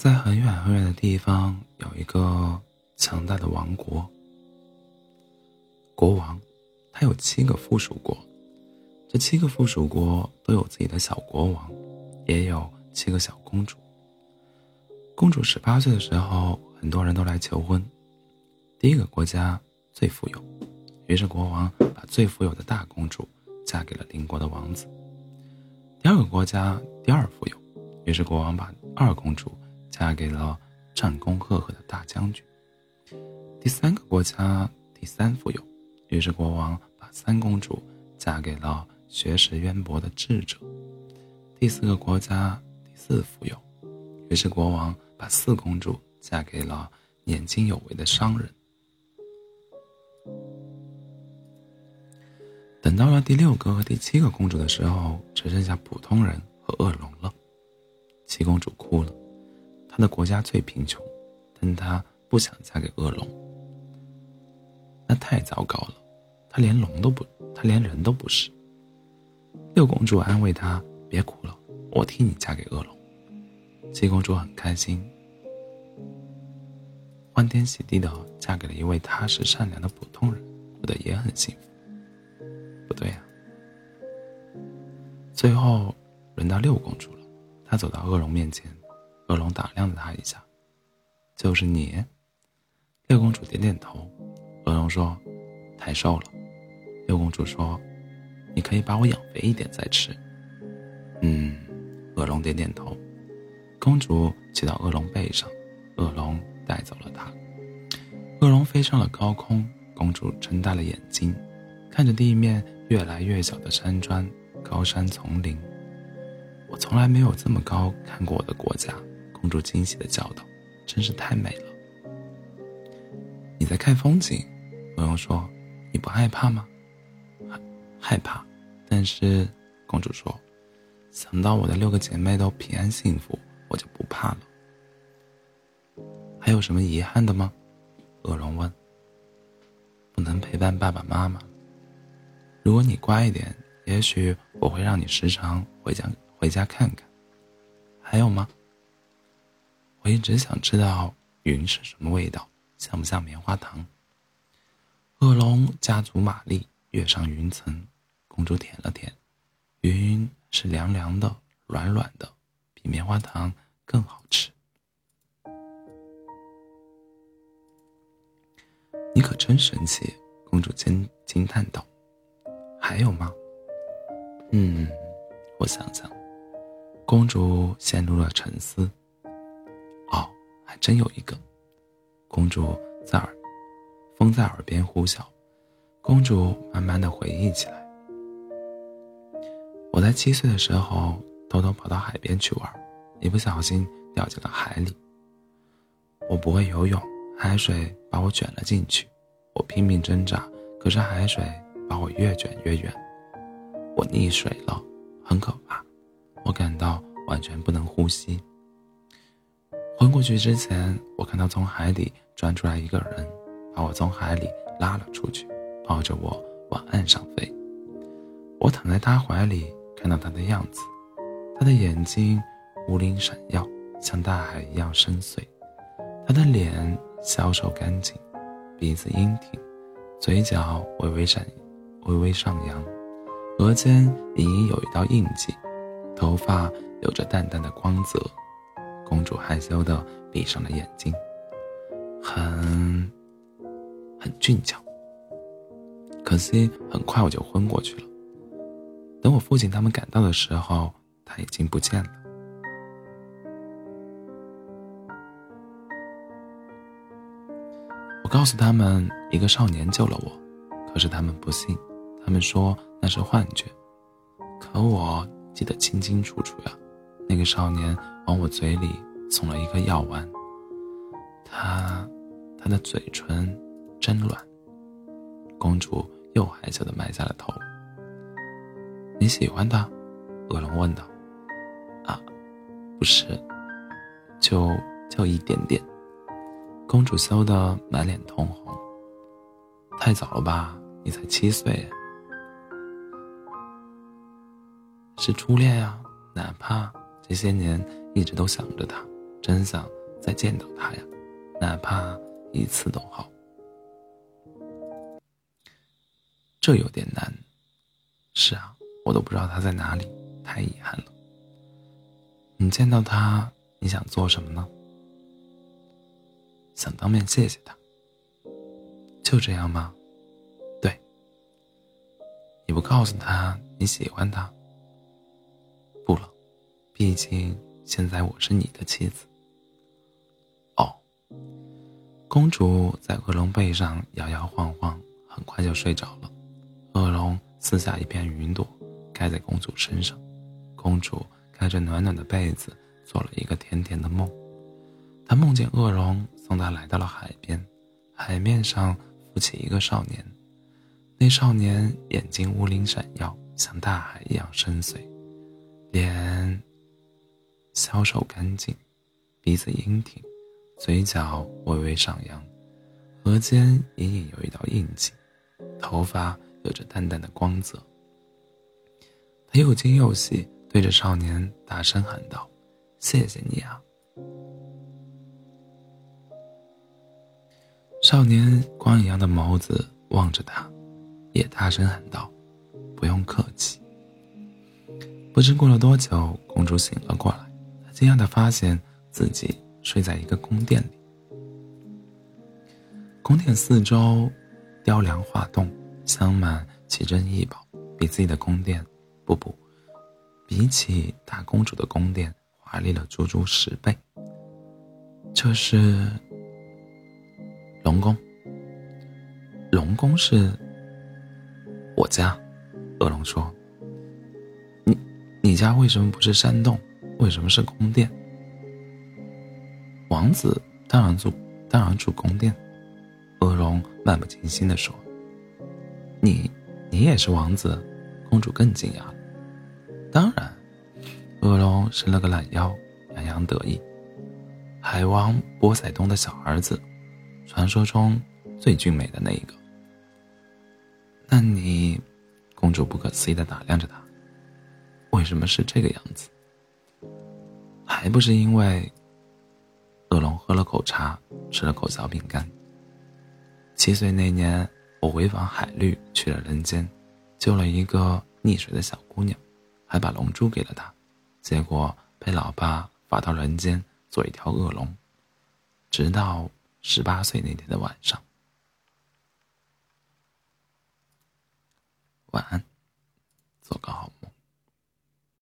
在很远很远的地方，有一个强大的王国。国王，他有七个附属国，这七个附属国都有自己的小国王，也有七个小公主。公主十八岁的时候，很多人都来求婚。第一个国家最富有，于是国王把最富有的大公主嫁给了邻国的王子。第二个国家第二富有，于是国王把二公主。嫁给了战功赫赫的大将军。第三个国家第三富有，于是国王把三公主嫁给了学识渊博的智者。第四个国家第四富有，于是国王把四公主嫁给了年轻有为的商人。等到了第六个和第七个公主的时候，只剩下普通人和恶龙了。七公主哭了。他的国家最贫穷，但他不想嫁给恶龙。那太糟糕了，他连龙都不，他连人都不是。六公主安慰他：“别哭了，我替你嫁给恶龙。”七公主很开心，欢天喜地的嫁给了一位踏实善良的普通人，过得也很幸福。不对呀，最后轮到六公主了，她走到恶龙面前。恶龙打量了他一下，就是你。六公主点点头。恶龙说：“太瘦了。”六公主说：“你可以把我养肥一点再吃。”嗯，恶龙点点头。公主骑到恶龙背上，恶龙带走了她。恶龙飞上了高空，公主睁大了眼睛，看着地面越来越小的山川、高山丛林。我从来没有这么高看过我的国家。公主惊喜的叫道：“真是太美了！”你在看风景，朋友说：“你不害怕吗？”“害害怕。”但是公主说：“想到我的六个姐妹都平安幸福，我就不怕了。”还有什么遗憾的吗？恶龙问。“不能陪伴爸爸妈妈。如果你乖一点，也许我会让你时常回家回家看看。还有吗？”我一直想知道云是什么味道，像不像棉花糖？恶龙加足马力跃上云层，公主舔了舔，云是凉凉的、软软的，比棉花糖更好吃。你可真神奇！公主惊惊叹道：“还有吗？”嗯，我想想。公主陷入了沉思。还真有一个，公主在耳，风在耳边呼啸，公主慢慢的回忆起来。我在七岁的时候偷偷跑到海边去玩，一不小心掉进了海里。我不会游泳，海水把我卷了进去，我拼命挣扎，可是海水把我越卷越远，我溺水了，很可怕，我感到完全不能呼吸。昏过去之前，我看到从海底钻出来一个人，把我从海里拉了出去，抱着我往岸上飞。我躺在他怀里，看到他的样子，他的眼睛无灵闪耀，像大海一样深邃；他的脸消瘦干净，鼻子英挺，嘴角微微闪，微微上扬，额间隐隐有一道印记，头发有着淡淡的光泽。公主害羞的闭上了眼睛，很，很俊俏。可惜很快我就昏过去了。等我父亲他们赶到的时候，他已经不见了。我告诉他们，一个少年救了我，可是他们不信，他们说那是幻觉。可我记得清清楚楚呀。那个少年往我嘴里送了一颗药丸，他，他的嘴唇真软。公主又害羞的埋下了头。你喜欢他？恶龙问道。啊，不是，就就一点点。公主羞得满脸通红。太早了吧？你才七岁。是初恋呀，哪怕。这些年一直都想着他，真想再见到他呀，哪怕一次都好。这有点难。是啊，我都不知道他在哪里，太遗憾了。你见到他，你想做什么呢？想当面谢谢他。就这样吗？对。你不告诉他你喜欢他？毕竟现在我是你的妻子。哦。公主在恶龙背上摇摇晃晃，很快就睡着了。恶龙撕下一片云朵，盖在公主身上。公主盖着暖暖的被子，做了一个甜甜的梦。她梦见恶龙送她来到了海边，海面上浮起一个少年。那少年眼睛乌灵闪耀，像大海一样深邃，脸消瘦干净，鼻子英挺，嘴角微微上扬，额间隐隐有一道印记，头发。有着淡淡的光泽。他又惊又喜，对着少年大声喊道：“谢谢你啊！”少年光一样的眸子望着他，也大声喊道：“不用客气。”不知过了多久，公主醒了过来，惊讶的发现自己睡在一个宫殿里。宫殿四周，雕梁画栋。镶满奇珍异宝，比自己的宫殿，不不，比起大公主的宫殿华丽了足足十倍。这是龙宫，龙宫是我家。恶龙说：“你你家为什么不是山洞？为什么是宫殿？”王子当然住当然住宫殿。恶龙漫不经心地说。你，你也是王子？公主更惊讶。当然，恶龙伸了个懒腰，洋洋得意。海王波塞冬的小儿子，传说中最俊美的那一个。那你，公主不可思议的打量着他，为什么是这个样子？还不是因为，恶龙喝了口茶，吃了口小饼干。七岁那年。我违反海律去了人间，救了一个溺水的小姑娘，还把龙珠给了她，结果被老爸罚到人间做一条恶龙，直到十八岁那天的晚上。晚安。做个好梦